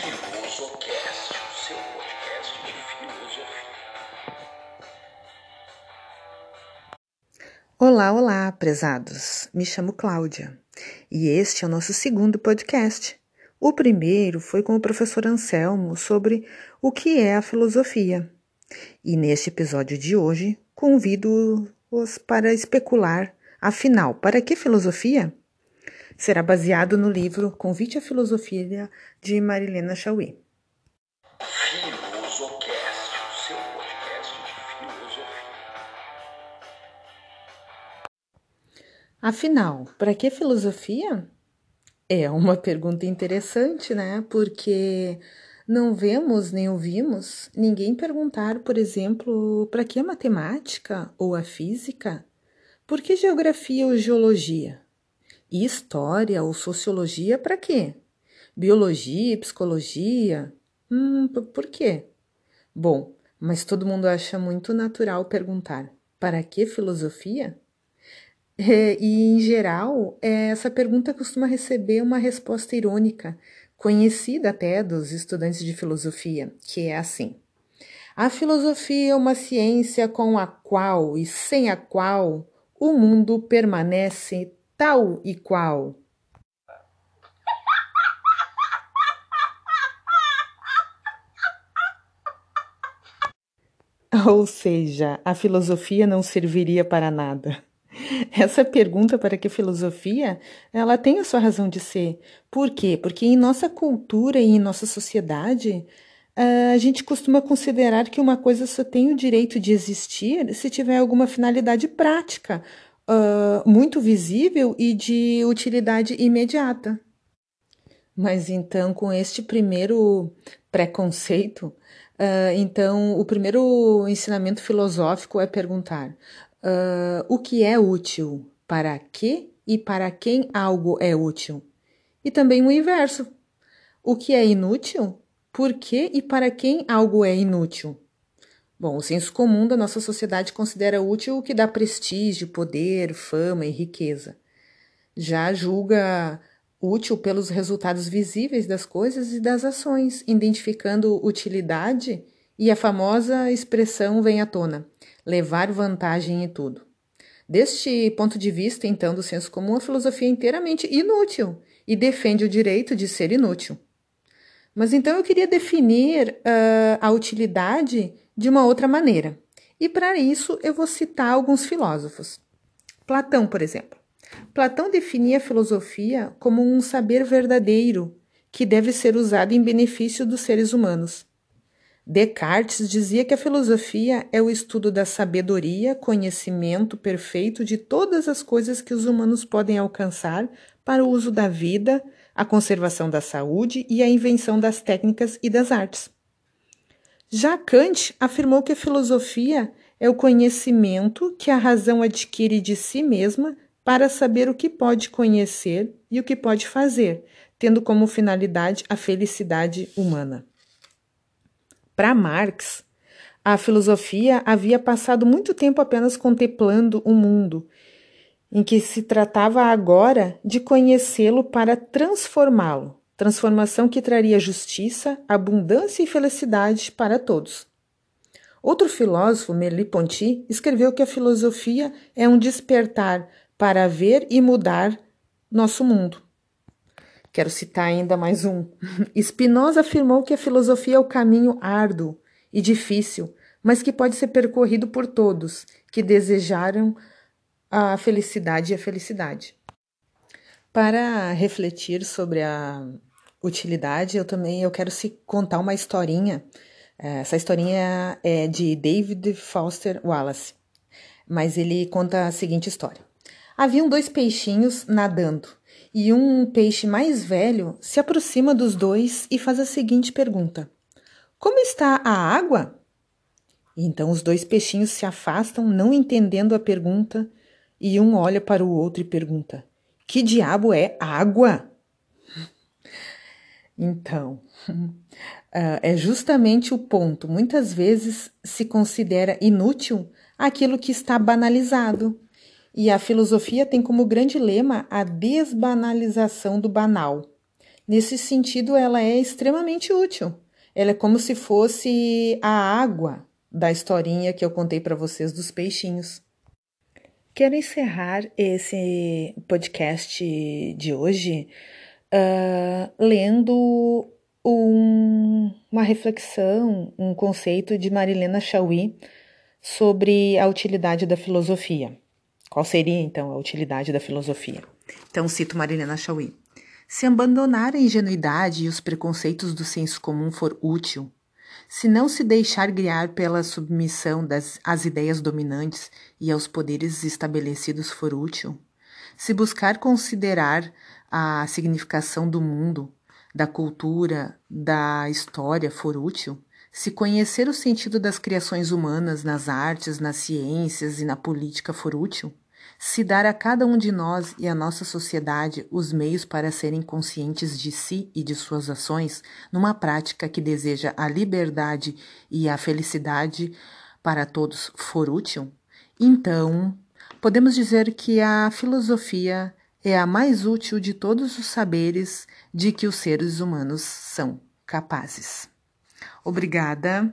Filosocast, o seu podcast de filosofia. Olá, olá, prezados. Me chamo Cláudia e este é o nosso segundo podcast. O primeiro foi com o professor Anselmo sobre o que é a filosofia. E neste episódio de hoje, convido-os para especular, afinal, para que filosofia? Será baseado no livro Convite à Filosofia de Marilena Chauí. Afinal, para que filosofia? É uma pergunta interessante, né? Porque não vemos nem ouvimos ninguém perguntar, por exemplo, para que a matemática ou a física? Por que geografia ou geologia? E história ou sociologia para quê? Biologia, psicologia? Hum, por quê? Bom, mas todo mundo acha muito natural perguntar: para que filosofia? É, e, em geral, é, essa pergunta costuma receber uma resposta irônica, conhecida até dos estudantes de filosofia, que é assim: A filosofia é uma ciência com a qual e sem a qual o mundo permanece tal e qual. Ou seja, a filosofia não serviria para nada. Essa pergunta para que filosofia, ela tem a sua razão de ser. Por quê? Porque em nossa cultura e em nossa sociedade, a gente costuma considerar que uma coisa só tem o direito de existir se tiver alguma finalidade prática, uh, muito visível e de utilidade imediata. Mas então, com este primeiro preconceito, uh, então o primeiro ensinamento filosófico é perguntar: uh, o que é útil? Para que e para quem algo é útil? E também o inverso: o que é inútil? Por que e para quem algo é inútil? Bom, o senso comum da nossa sociedade considera útil o que dá prestígio, poder, fama e riqueza. Já julga útil pelos resultados visíveis das coisas e das ações, identificando utilidade e a famosa expressão vem à tona: levar vantagem em tudo. Deste ponto de vista, então, do senso comum, a filosofia é inteiramente inútil e defende o direito de ser inútil. Mas então eu queria definir uh, a utilidade de uma outra maneira. E para isso eu vou citar alguns filósofos. Platão, por exemplo. Platão definia a filosofia como um saber verdadeiro que deve ser usado em benefício dos seres humanos. Descartes dizia que a filosofia é o estudo da sabedoria, conhecimento perfeito de todas as coisas que os humanos podem alcançar para o uso da vida, a conservação da saúde e a invenção das técnicas e das artes. Já Kant afirmou que a filosofia é o conhecimento que a razão adquire de si mesma para saber o que pode conhecer e o que pode fazer, tendo como finalidade a felicidade humana. Para Marx, a filosofia havia passado muito tempo apenas contemplando o mundo, em que se tratava agora de conhecê-lo para transformá-lo transformação que traria justiça, abundância e felicidade para todos. Outro filósofo, Merleau-Ponty, escreveu que a filosofia é um despertar para ver e mudar nosso mundo. Quero citar ainda mais um. Spinoza afirmou que a filosofia é o caminho árduo e difícil, mas que pode ser percorrido por todos que desejaram a felicidade e a felicidade. Para refletir sobre a utilidade, eu também eu quero se contar uma historinha. Essa historinha é de David Foster Wallace, mas ele conta a seguinte história. Haviam dois peixinhos nadando e um peixe mais velho se aproxima dos dois e faz a seguinte pergunta: Como está a água? Então os dois peixinhos se afastam, não entendendo a pergunta, e um olha para o outro e pergunta: Que diabo é água? Então, é justamente o ponto. Muitas vezes se considera inútil aquilo que está banalizado. E a filosofia tem como grande lema a desbanalização do banal. Nesse sentido, ela é extremamente útil. Ela é como se fosse a água da historinha que eu contei para vocês dos peixinhos. Quero encerrar esse podcast de hoje uh, lendo um, uma reflexão, um conceito de Marilena Chauí sobre a utilidade da filosofia. Qual seria então a utilidade da filosofia? Então cito Marilena Chauí. Se abandonar a ingenuidade e os preconceitos do senso comum for útil, se não se deixar guiar pela submissão das, às ideias dominantes e aos poderes estabelecidos for útil, se buscar considerar a significação do mundo, da cultura, da história for útil, se conhecer o sentido das criações humanas nas artes, nas ciências e na política for útil, se dar a cada um de nós e à nossa sociedade os meios para serem conscientes de si e de suas ações, numa prática que deseja a liberdade e a felicidade para todos for útil, então podemos dizer que a filosofia é a mais útil de todos os saberes de que os seres humanos são capazes. Obrigada.